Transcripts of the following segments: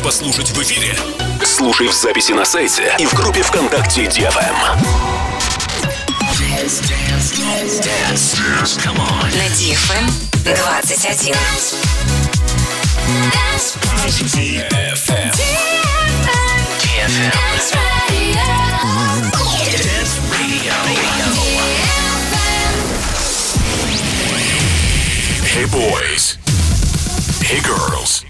хочешь послушать в эфире? Слушай в записи на сайте и в группе ВКонтакте DFM. На DFM 21. DFM. Hey boys. Hey girls.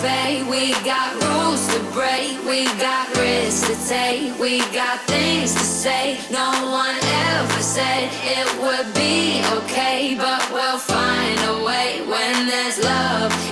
pay. We got rules to break. We got risks to take. We got things to say. No one ever said it would be okay, but we'll find a way when there's love.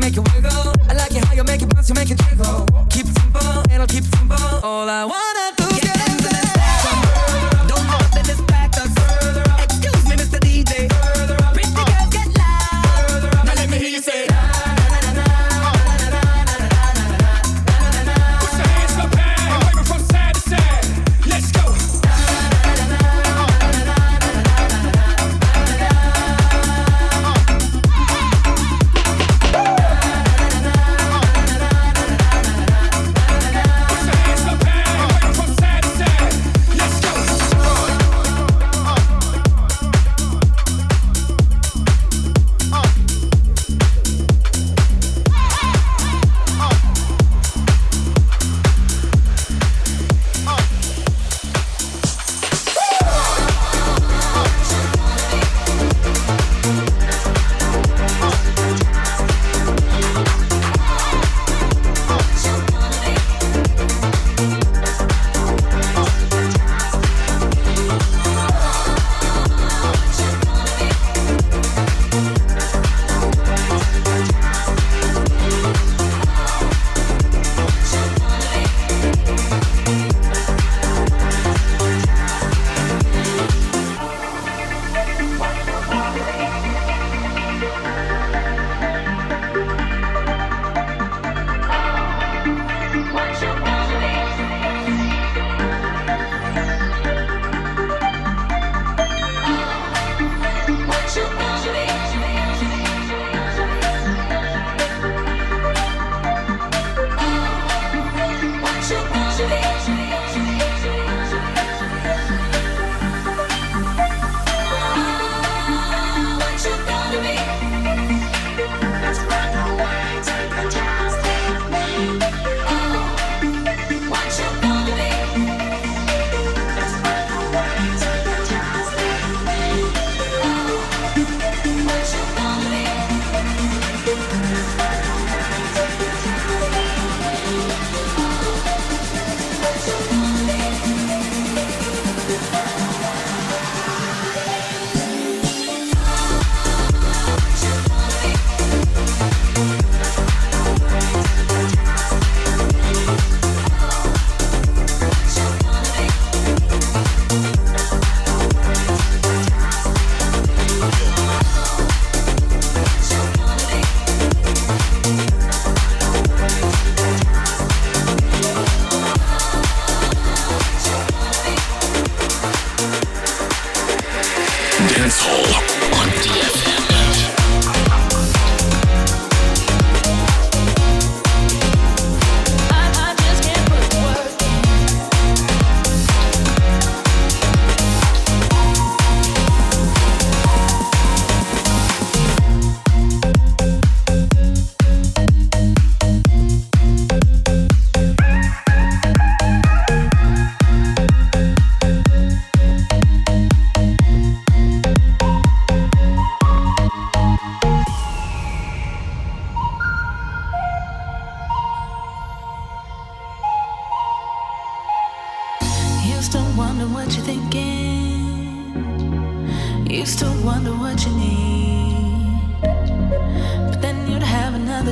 you make it wiggle. I like it how you make it bounce, you make it jiggle. Keep it simple, and I'll keep it simple. All I want.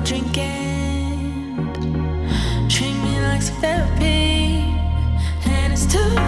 drinking. Treat me like some therapy, and it's too.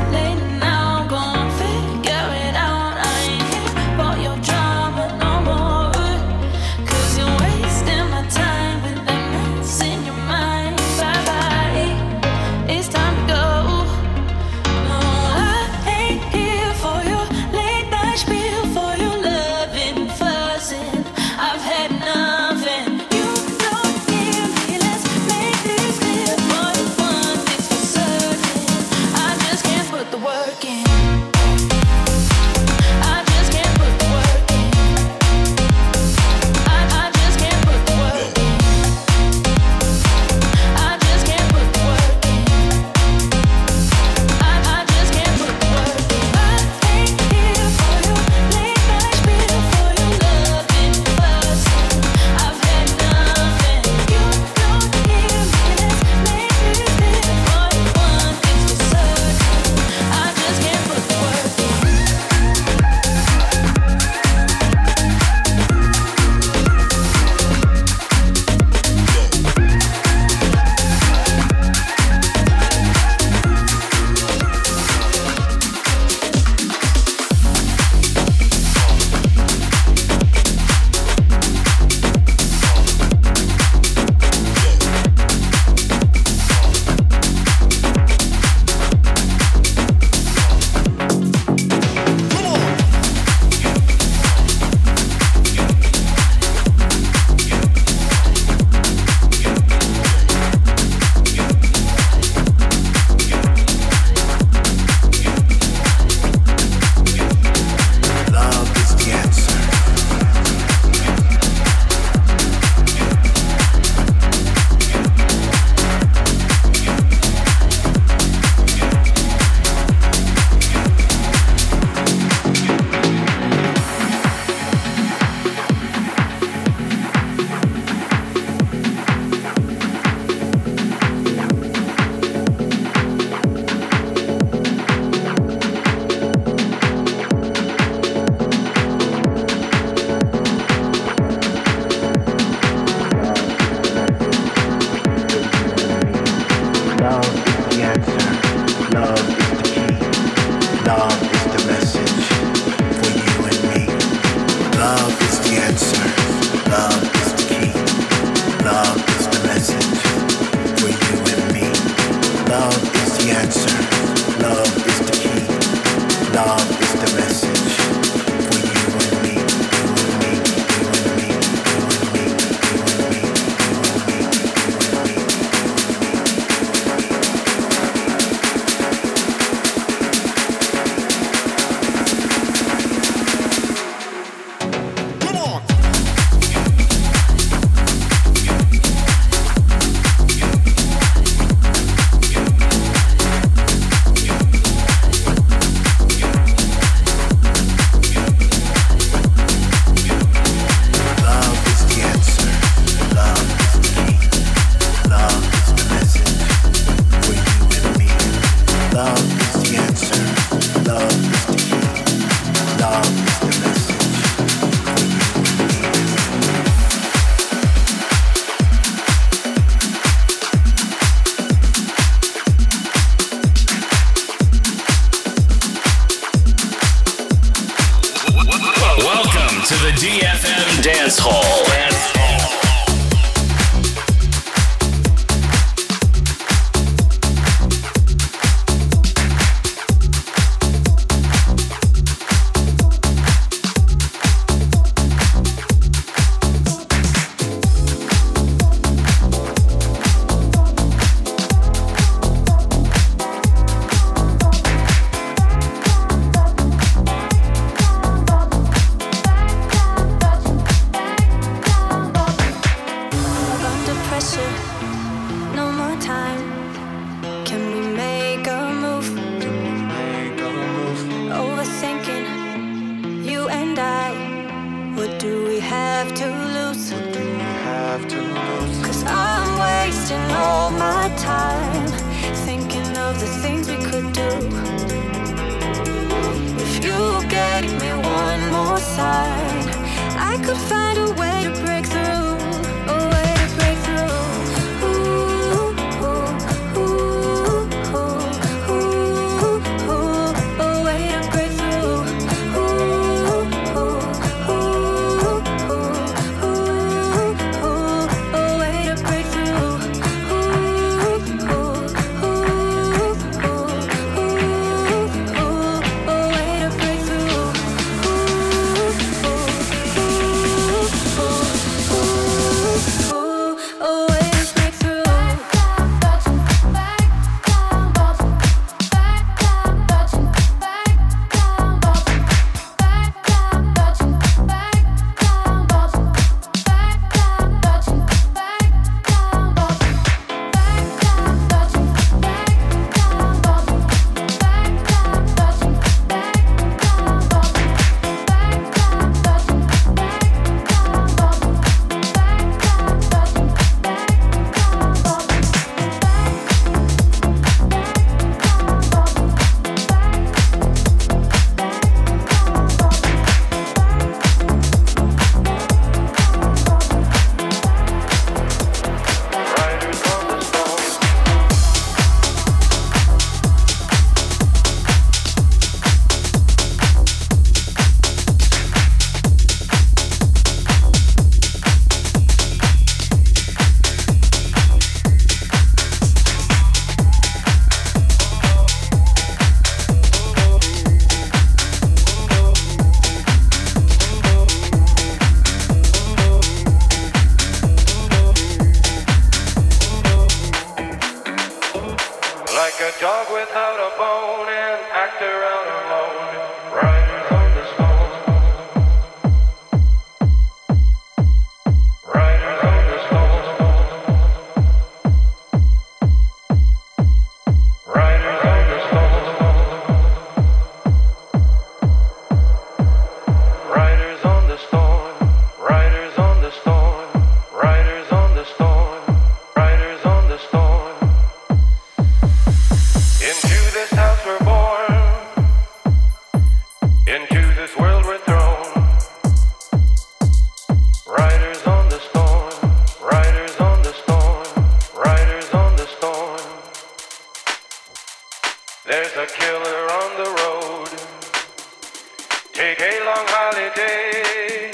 day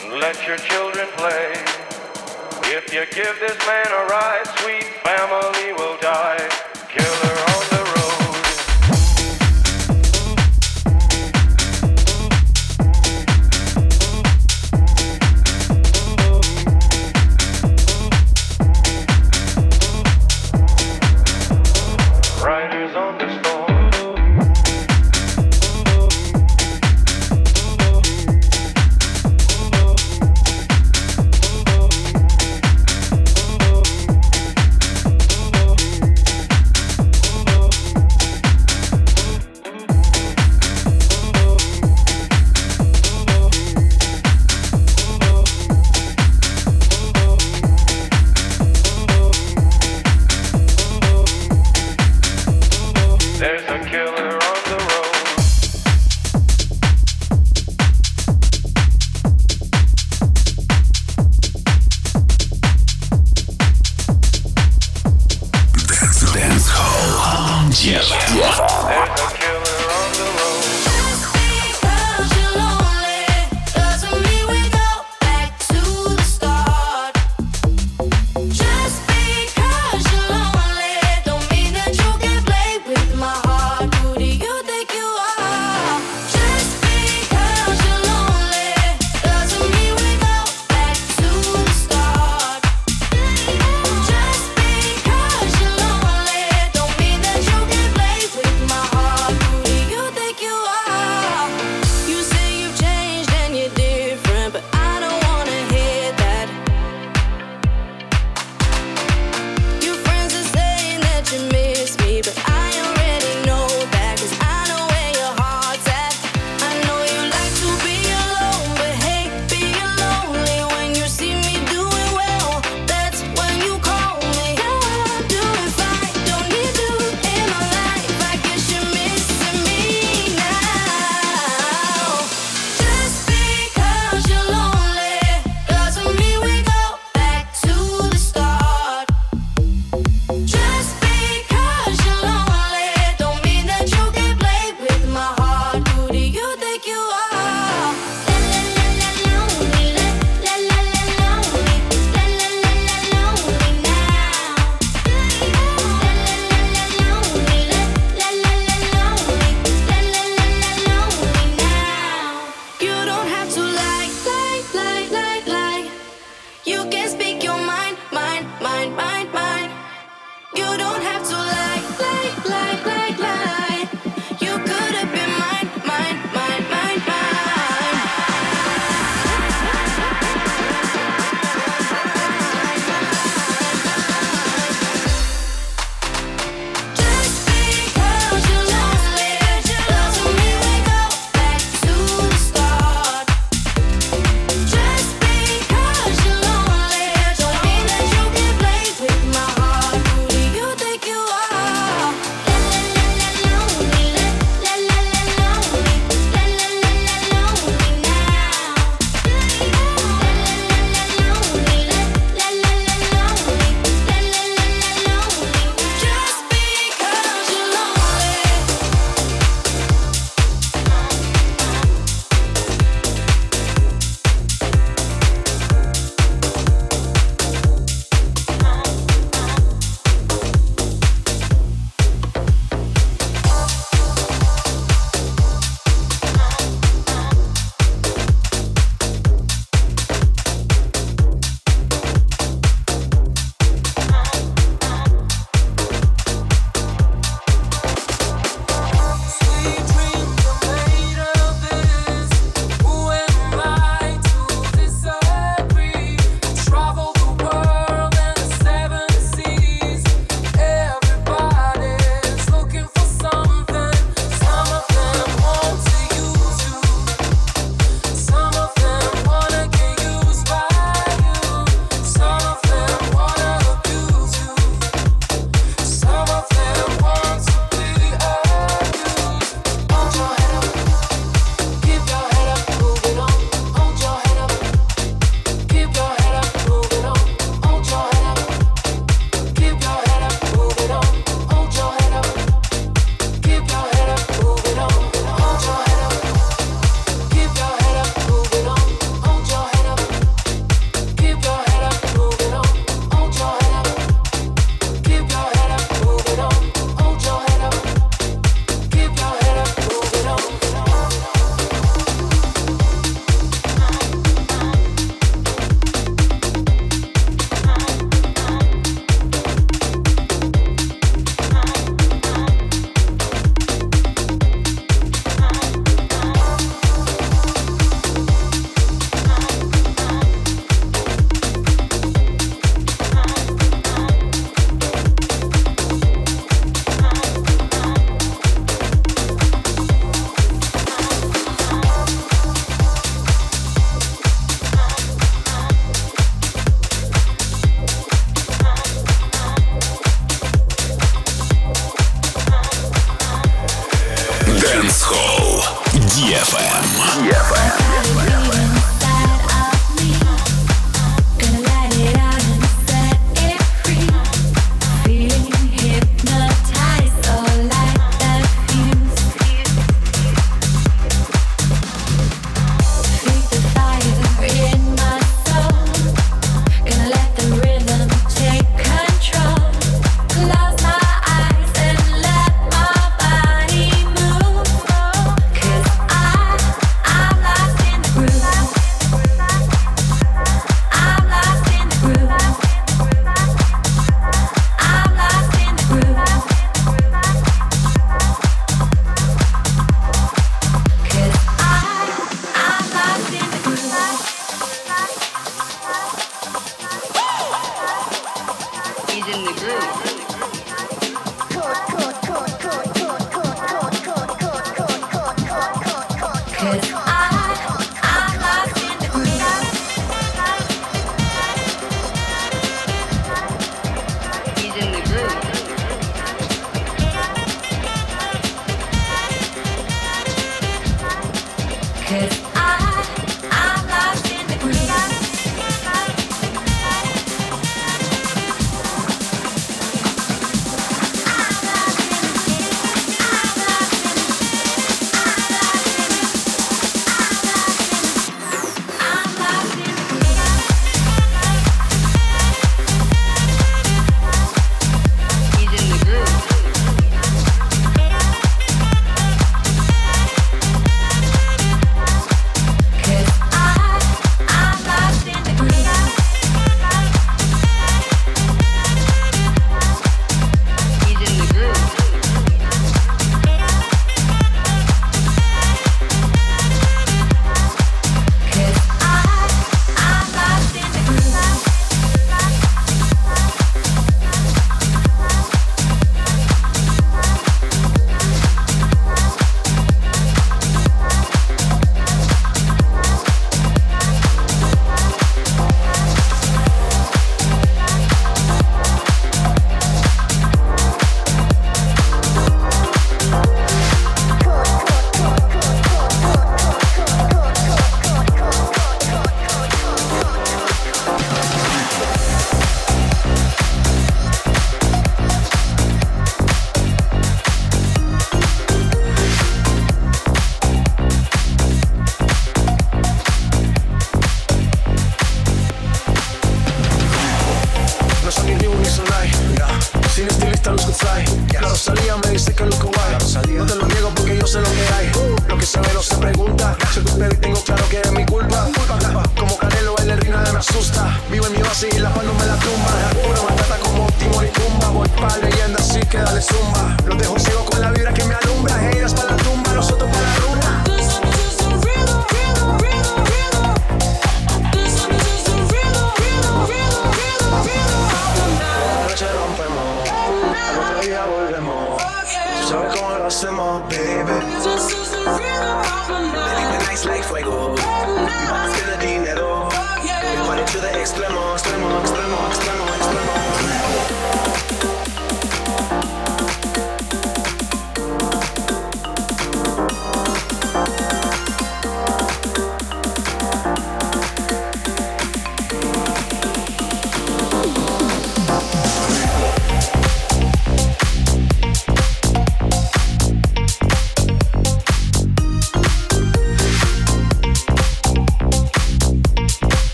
and let your children play. If you give this man a ride, sweet family will die. Killer.